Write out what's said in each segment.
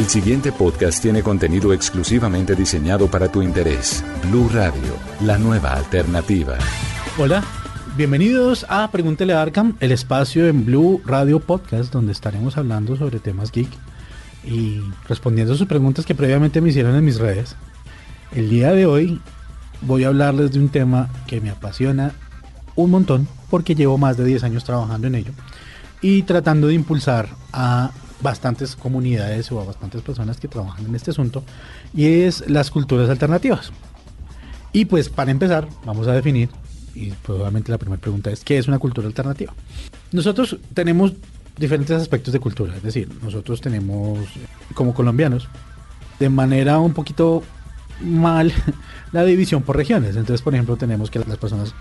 El siguiente podcast tiene contenido exclusivamente diseñado para tu interés. Blue Radio, la nueva alternativa. Hola, bienvenidos a Pregúntele a Arkham, el espacio en Blue Radio Podcast donde estaremos hablando sobre temas geek y respondiendo a sus preguntas que previamente me hicieron en mis redes. El día de hoy voy a hablarles de un tema que me apasiona un montón porque llevo más de 10 años trabajando en ello y tratando de impulsar a bastantes comunidades o bastantes personas que trabajan en este asunto y es las culturas alternativas. Y pues para empezar vamos a definir y probablemente la primera pregunta es ¿qué es una cultura alternativa? Nosotros tenemos diferentes aspectos de cultura, es decir, nosotros tenemos como colombianos de manera un poquito mal la división por regiones. Entonces, por ejemplo, tenemos que las personas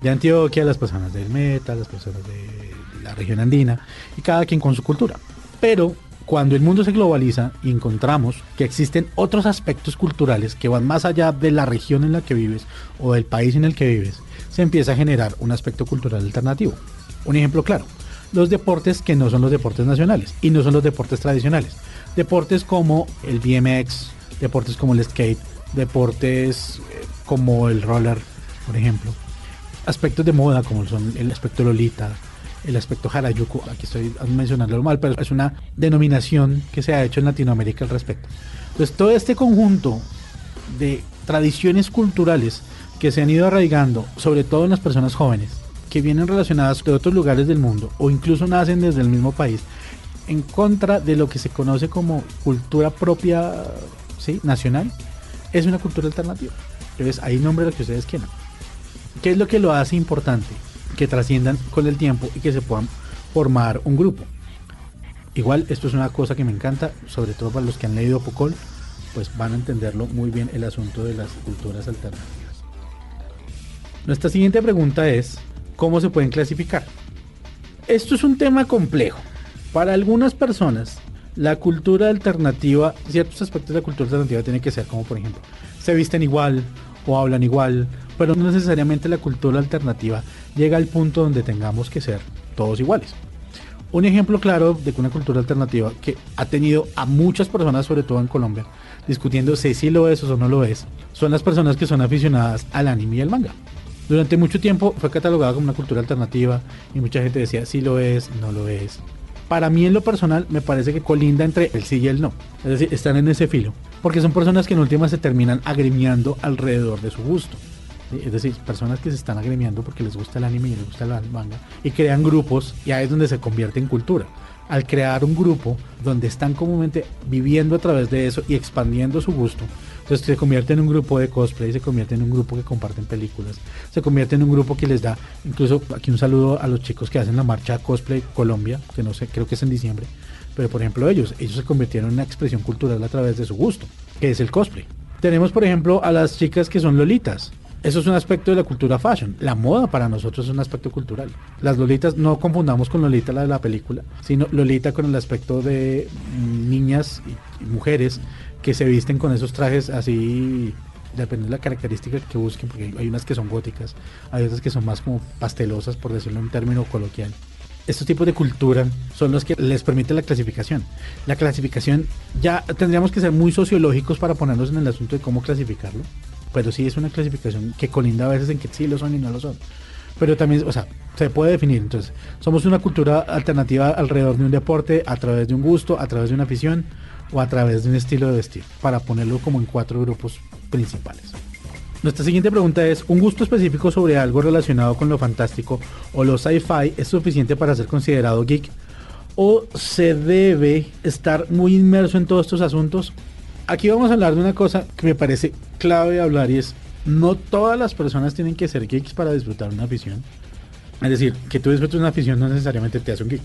de Antioquia, las personas del Meta, las personas de la región andina, y cada quien con su cultura. Pero cuando el mundo se globaliza y encontramos que existen otros aspectos culturales que van más allá de la región en la que vives o del país en el que vives, se empieza a generar un aspecto cultural alternativo. Un ejemplo claro, los deportes que no son los deportes nacionales y no son los deportes tradicionales. Deportes como el BMX, deportes como el skate, deportes eh, como el roller, por ejemplo. Aspectos de moda como son el aspecto Lolita, el aspecto Harajuku, aquí estoy mencionándolo mal, pero es una denominación que se ha hecho en Latinoamérica al respecto. Entonces todo este conjunto de tradiciones culturales que se han ido arraigando, sobre todo en las personas jóvenes, que vienen relacionadas de otros lugares del mundo o incluso nacen desde el mismo país, en contra de lo que se conoce como cultura propia ¿sí? nacional, es una cultura alternativa. Entonces ahí nombre lo que ustedes quieran. ¿Qué es lo que lo hace importante? Que trasciendan con el tiempo y que se puedan formar un grupo. Igual esto es una cosa que me encanta, sobre todo para los que han leído Pocol, pues van a entenderlo muy bien el asunto de las culturas alternativas. Nuestra siguiente pregunta es, ¿cómo se pueden clasificar? Esto es un tema complejo. Para algunas personas, la cultura alternativa, ciertos aspectos de la cultura alternativa tienen que ser como por ejemplo, se visten igual o hablan igual, pero no necesariamente la cultura alternativa llega al punto donde tengamos que ser todos iguales. Un ejemplo claro de una cultura alternativa que ha tenido a muchas personas, sobre todo en Colombia, discutiendo si sí lo es o no lo es, son las personas que son aficionadas al anime y al manga. Durante mucho tiempo fue catalogada como una cultura alternativa y mucha gente decía si lo es, no lo es. Para mí en lo personal me parece que colinda entre el sí y el no. Es decir, están en ese filo. Porque son personas que en última se terminan agremiando alrededor de su gusto. Es decir, personas que se están agremiando porque les gusta el anime y les gusta el manga y crean grupos y ahí es donde se convierte en cultura. Al crear un grupo donde están comúnmente viviendo a través de eso y expandiendo su gusto, entonces se convierte en un grupo de cosplay, se convierte en un grupo que comparten películas, se convierte en un grupo que les da, incluso aquí un saludo a los chicos que hacen la marcha Cosplay Colombia, que no sé, creo que es en diciembre, pero por ejemplo ellos, ellos se convirtieron en una expresión cultural a través de su gusto, que es el cosplay. Tenemos por ejemplo a las chicas que son lolitas, eso es un aspecto de la cultura fashion. La moda para nosotros es un aspecto cultural. Las lolitas, no confundamos con Lolita la de la película, sino Lolita con el aspecto de niñas y mujeres que se visten con esos trajes así, depende de la característica que busquen, porque hay unas que son góticas, hay otras que son más como pastelosas, por decirlo en un término coloquial. Estos tipos de cultura son los que les permite la clasificación. La clasificación ya tendríamos que ser muy sociológicos para ponernos en el asunto de cómo clasificarlo pero sí es una clasificación que colinda a veces en que sí lo son y no lo son. Pero también, o sea, se puede definir. Entonces, somos una cultura alternativa alrededor de un deporte, a través de un gusto, a través de una afición o a través de un estilo de vestir, para ponerlo como en cuatro grupos principales. Nuestra siguiente pregunta es, ¿un gusto específico sobre algo relacionado con lo fantástico o lo sci-fi es suficiente para ser considerado geek? ¿O se debe estar muy inmerso en todos estos asuntos? aquí vamos a hablar de una cosa que me parece clave hablar y es, no todas las personas tienen que ser geeks para disfrutar una afición. Es decir, que tú disfrutes una afición no necesariamente te hace un geek.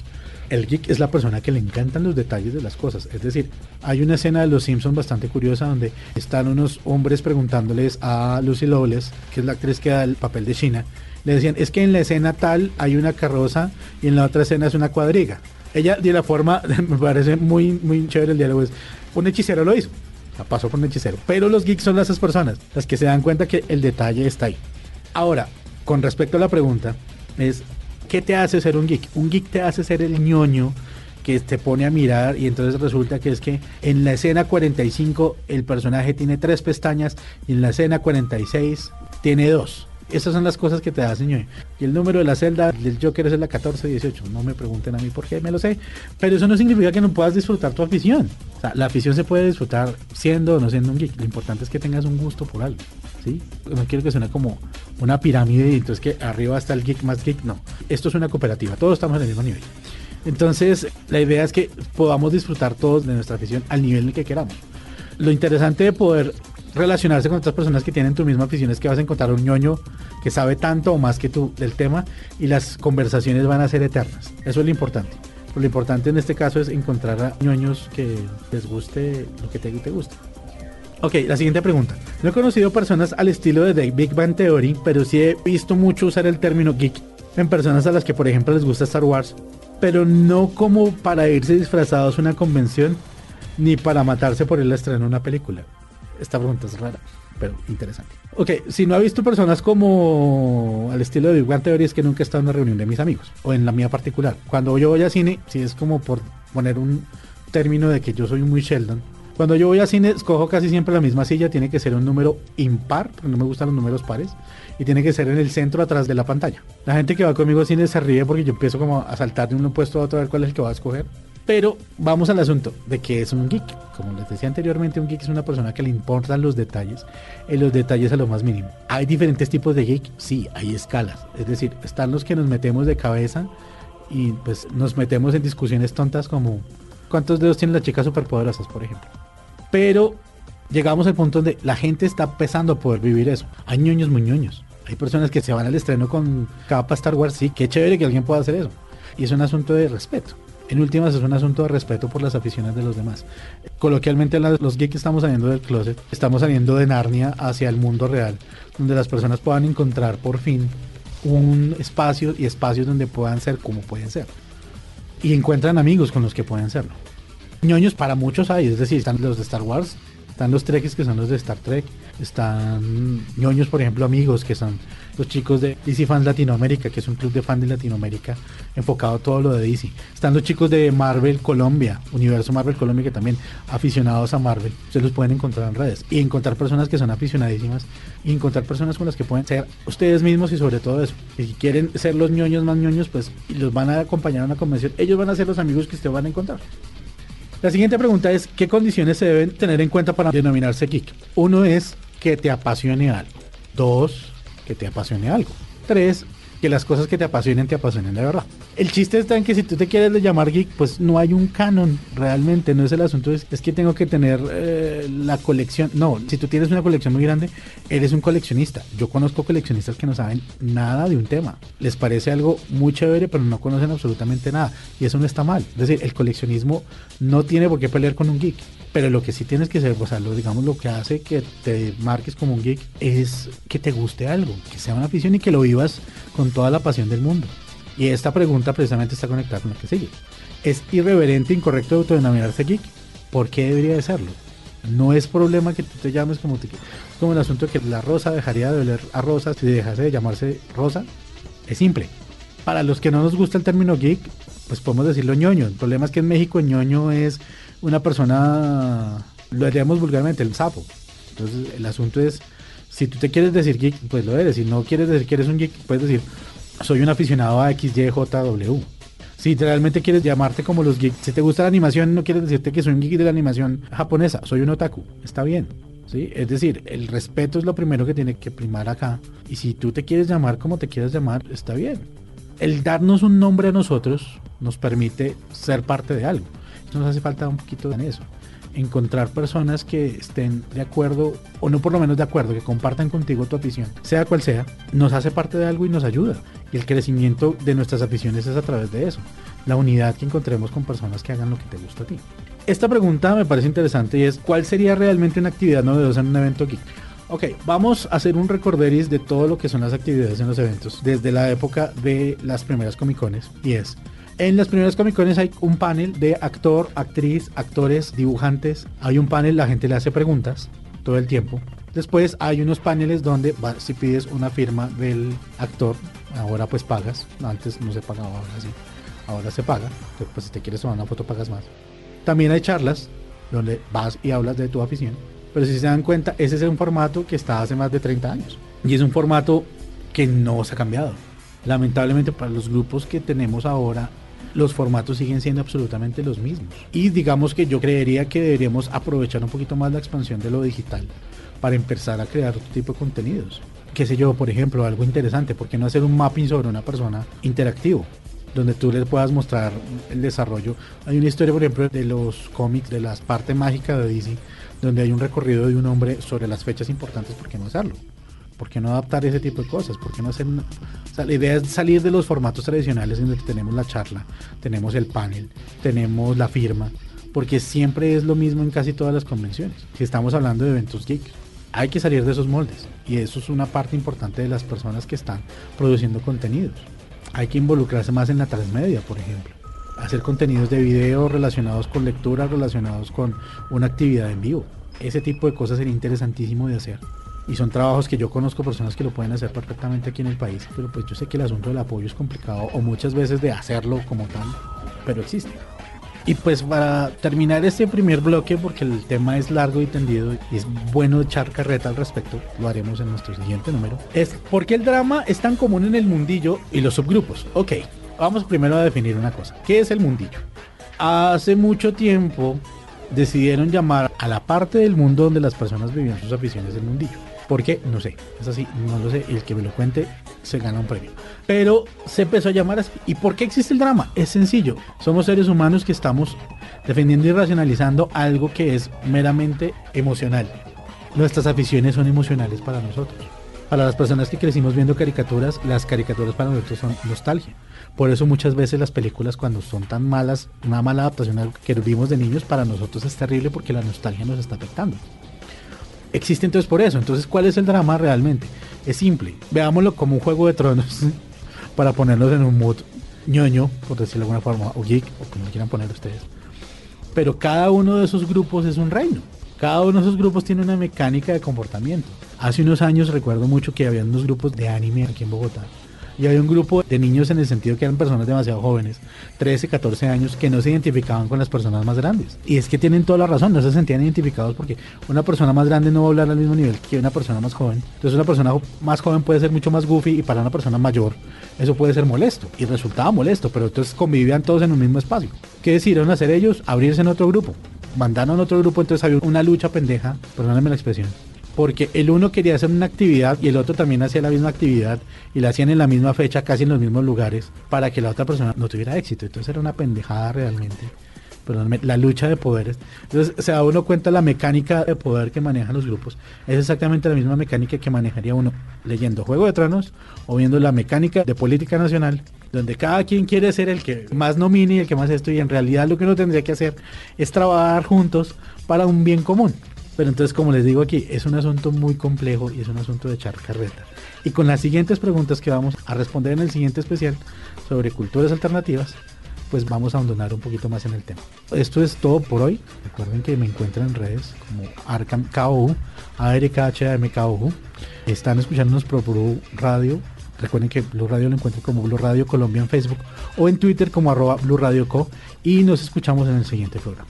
El geek es la persona que le encantan los detalles de las cosas. Es decir, hay una escena de Los Simpsons bastante curiosa donde están unos hombres preguntándoles a Lucy Lawless, que es la actriz que da el papel de China, le decían, es que en la escena tal hay una carroza y en la otra escena es una cuadriga. Ella, de la forma, me parece muy, muy chévere el diálogo, es, un hechicero lo hizo. La pasó por un hechicero. Pero los geeks son esas personas, las que se dan cuenta que el detalle está ahí. Ahora, con respecto a la pregunta, es ¿qué te hace ser un geek? Un geek te hace ser el ñoño que te pone a mirar y entonces resulta que es que en la escena 45 el personaje tiene tres pestañas y en la escena 46 tiene dos. Esas son las cosas que te hacen ñoño. Y el número de la celda del Joker es la 1418. No me pregunten a mí por qué, me lo sé. Pero eso no significa que no puedas disfrutar tu afición. O sea, la afición se puede disfrutar siendo o no siendo un geek. Lo importante es que tengas un gusto por algo. ¿sí? No quiero que suene como una pirámide y entonces que arriba está el geek más geek. No, esto es una cooperativa, todos estamos en el mismo nivel. Entonces, la idea es que podamos disfrutar todos de nuestra afición al nivel en el que queramos. Lo interesante de poder relacionarse con otras personas que tienen tu misma afición es que vas a encontrar un ñoño que sabe tanto o más que tú del tema y las conversaciones van a ser eternas. Eso es lo importante. lo importante en este caso es encontrar a ñoños que les guste lo que te, te guste. Ok, la siguiente pregunta. No he conocido personas al estilo de The Big Bang Theory, pero sí he visto mucho usar el término geek en personas a las que, por ejemplo, les gusta Star Wars, pero no como para irse disfrazados a una convención, ni para matarse por el estreno de una película. Esta pregunta es rara, pero interesante. Ok, si no ha visto personas como al estilo de Big Bang Theory, es que nunca he estado en una reunión de mis amigos, o en la mía particular. Cuando yo voy a cine, si es como por poner un término de que yo soy muy Sheldon, cuando yo voy a cine, escojo casi siempre la misma silla. Tiene que ser un número impar, porque no me gustan los números pares. Y tiene que ser en el centro, atrás de la pantalla. La gente que va conmigo al cine se ríe porque yo empiezo como a saltar de un puesto a otro a ver cuál es el que va a escoger. Pero vamos al asunto de que es un geek. Como les decía anteriormente, un geek es una persona que le importan los detalles, en los detalles a lo más mínimo. ¿Hay diferentes tipos de geek? Sí, hay escalas. Es decir, están los que nos metemos de cabeza y pues nos metemos en discusiones tontas como ¿cuántos dedos tienen las chicas superpoderosas, por ejemplo? Pero llegamos al punto donde la gente está empezando a poder vivir eso. Hay ñoños muy ñoños. Hay personas que se van al estreno con capa Star Wars. Sí, qué chévere que alguien pueda hacer eso. Y es un asunto de respeto. En últimas es un asunto de respeto por las aficiones de los demás. Coloquialmente los geeks estamos saliendo del closet, estamos saliendo de Narnia hacia el mundo real, donde las personas puedan encontrar por fin un espacio y espacios donde puedan ser como pueden ser. Y encuentran amigos con los que pueden serlo ñoños para muchos hay, es decir, están los de Star Wars, están los Trekkies que son los de Star Trek, están ñoños, por ejemplo, amigos que son los chicos de DC Fans Latinoamérica, que es un club de fans de Latinoamérica enfocado a todo lo de DC. Están los chicos de Marvel Colombia, Universo Marvel Colombia, que también aficionados a Marvel. Se los pueden encontrar en redes y encontrar personas que son aficionadísimas y encontrar personas con las que pueden ser ustedes mismos y sobre todo eso. Y si quieren ser los ñoños más ñoños, pues los van a acompañar a una convención. Ellos van a ser los amigos que ustedes van a encontrar. La siguiente pregunta es, ¿qué condiciones se deben tener en cuenta para denominarse geek? Uno es que te apasione algo. Dos, que te apasione algo. Tres, que las cosas que te apasionen te apasionen de verdad. El chiste está en que si tú te quieres llamar geek, pues no hay un canon realmente, no es el asunto, es, que tengo que tener eh, la colección. No, si tú tienes una colección muy grande, eres un coleccionista. Yo conozco coleccionistas que no saben nada de un tema. Les parece algo muy chévere, pero no conocen absolutamente nada. Y eso no está mal. Es decir, el coleccionismo no tiene por qué pelear con un geek. Pero lo que sí tienes que ser, digamos, lo que hace que te marques como un geek es que te guste algo, que sea una afición y que lo vivas con toda la pasión del mundo. Y esta pregunta precisamente está conectada con lo que sigue. ¿Es irreverente incorrecto autodenominarse geek? ¿Por qué debería de serlo? No es problema que tú te llames como te como el asunto de que la rosa dejaría de oler a rosa si dejase de llamarse rosa. Es simple. Para los que no nos gusta el término geek, pues podemos decirlo ñoño. El problema es que en México ñoño es una persona, lo haríamos vulgarmente, el sapo. Entonces el asunto es, si tú te quieres decir geek, pues lo eres. Si no quieres decir que eres un geek, puedes decir, soy un aficionado a XYJW. Si realmente quieres llamarte como los geeks, si te gusta la animación, no quieres decirte que soy un geek de la animación japonesa, soy un otaku, está bien. ¿sí? Es decir, el respeto es lo primero que tiene que primar acá. Y si tú te quieres llamar como te quieras llamar, está bien. El darnos un nombre a nosotros nos permite ser parte de algo. Nos hace falta un poquito en eso encontrar personas que estén de acuerdo, o no por lo menos de acuerdo, que compartan contigo tu afición, sea cual sea, nos hace parte de algo y nos ayuda. Y el crecimiento de nuestras aficiones es a través de eso, la unidad que encontremos con personas que hagan lo que te gusta a ti. Esta pregunta me parece interesante y es, ¿cuál sería realmente una actividad novedosa en un evento geek? Ok, vamos a hacer un recorderis de todo lo que son las actividades en los eventos desde la época de las primeras Comic Cones y es en las primeras Comic Cones hay un panel de actor, actriz, actores, dibujantes. Hay un panel, la gente le hace preguntas todo el tiempo. Después hay unos paneles donde si pides una firma del actor, ahora pues pagas. Antes no se pagaba, ahora sí. Ahora se paga. Pues si te quieres tomar una foto pagas más. También hay charlas donde vas y hablas de tu afición. Pero si se dan cuenta, ese es un formato que está hace más de 30 años. Y es un formato que no se ha cambiado. Lamentablemente para los grupos que tenemos ahora los formatos siguen siendo absolutamente los mismos. Y digamos que yo creería que deberíamos aprovechar un poquito más la expansión de lo digital para empezar a crear otro tipo de contenidos. Qué sé yo, por ejemplo, algo interesante, ¿por qué no hacer un mapping sobre una persona interactivo? Donde tú les puedas mostrar el desarrollo. Hay una historia, por ejemplo, de los cómics, de la parte mágica de DC, donde hay un recorrido de un hombre sobre las fechas importantes, ¿por qué no hacerlo? ¿Por qué no adaptar ese tipo de cosas? ¿Por qué no hacer la idea es salir de los formatos tradicionales en los que tenemos la charla, tenemos el panel, tenemos la firma, porque siempre es lo mismo en casi todas las convenciones. Si estamos hablando de eventos geeks, hay que salir de esos moldes y eso es una parte importante de las personas que están produciendo contenidos. Hay que involucrarse más en la transmedia, por ejemplo. Hacer contenidos de video relacionados con lectura, relacionados con una actividad en vivo. Ese tipo de cosas sería interesantísimo de hacer y son trabajos que yo conozco personas que lo pueden hacer perfectamente aquí en el país, pero pues yo sé que el asunto del apoyo es complicado o muchas veces de hacerlo como tal, pero existe. Y pues para terminar este primer bloque, porque el tema es largo y tendido y es bueno echar carreta al respecto, lo haremos en nuestro siguiente número, es por qué el drama es tan común en el mundillo y los subgrupos. Ok, vamos primero a definir una cosa. ¿Qué es el mundillo? Hace mucho tiempo decidieron llamar a la parte del mundo donde las personas vivían sus aficiones el mundillo. ¿Por qué? No sé. Es así, no lo sé. El que me lo cuente se gana un premio. Pero se empezó a llamar así. ¿Y por qué existe el drama? Es sencillo. Somos seres humanos que estamos defendiendo y racionalizando algo que es meramente emocional. Nuestras aficiones son emocionales para nosotros. Para las personas que crecimos viendo caricaturas, las caricaturas para nosotros son nostalgia. Por eso muchas veces las películas cuando son tan malas, una mala adaptación que vimos de niños, para nosotros es terrible porque la nostalgia nos está afectando existe entonces por eso. Entonces, ¿cuál es el drama realmente? Es simple. Veámoslo como un juego de tronos para ponernos en un mood ñoño, por decirlo de alguna forma, o geek, o como quieran poner ustedes. Pero cada uno de esos grupos es un reino. Cada uno de esos grupos tiene una mecánica de comportamiento. Hace unos años recuerdo mucho que había unos grupos de anime aquí en Bogotá y había un grupo de niños en el sentido que eran personas demasiado jóvenes, 13, 14 años, que no se identificaban con las personas más grandes. Y es que tienen toda la razón, no se sentían identificados porque una persona más grande no va a hablar al mismo nivel que una persona más joven. Entonces una persona más joven puede ser mucho más goofy y para una persona mayor eso puede ser molesto. Y resultaba molesto, pero entonces convivían todos en un mismo espacio. ¿Qué decidieron hacer ellos? Abrirse en otro grupo. Mandaron a otro grupo, entonces había una lucha pendeja, perdónenme la expresión, porque el uno quería hacer una actividad y el otro también hacía la misma actividad y la hacían en la misma fecha, casi en los mismos lugares, para que la otra persona no tuviera éxito. Entonces era una pendejada realmente. Perdóname, la lucha de poderes. Entonces se da uno cuenta la mecánica de poder que manejan los grupos. Es exactamente la misma mecánica que manejaría uno leyendo Juego de Tronos o viendo la mecánica de política nacional, donde cada quien quiere ser el que más nomine y el que más esto, y en realidad lo que uno tendría que hacer es trabajar juntos para un bien común. Pero entonces, como les digo aquí, es un asunto muy complejo y es un asunto de echar carreta. Y con las siguientes preguntas que vamos a responder en el siguiente especial sobre culturas alternativas, pues vamos a abandonar un poquito más en el tema. Esto es todo por hoy. Recuerden que me encuentran en redes como Arcam KOU, ARKHAMKOU. Están escuchándonos por Blue Radio. Recuerden que Blue Radio lo encuentran como Blue Radio Colombia en Facebook o en Twitter como arroba Blue Radio Co. Y nos escuchamos en el siguiente programa.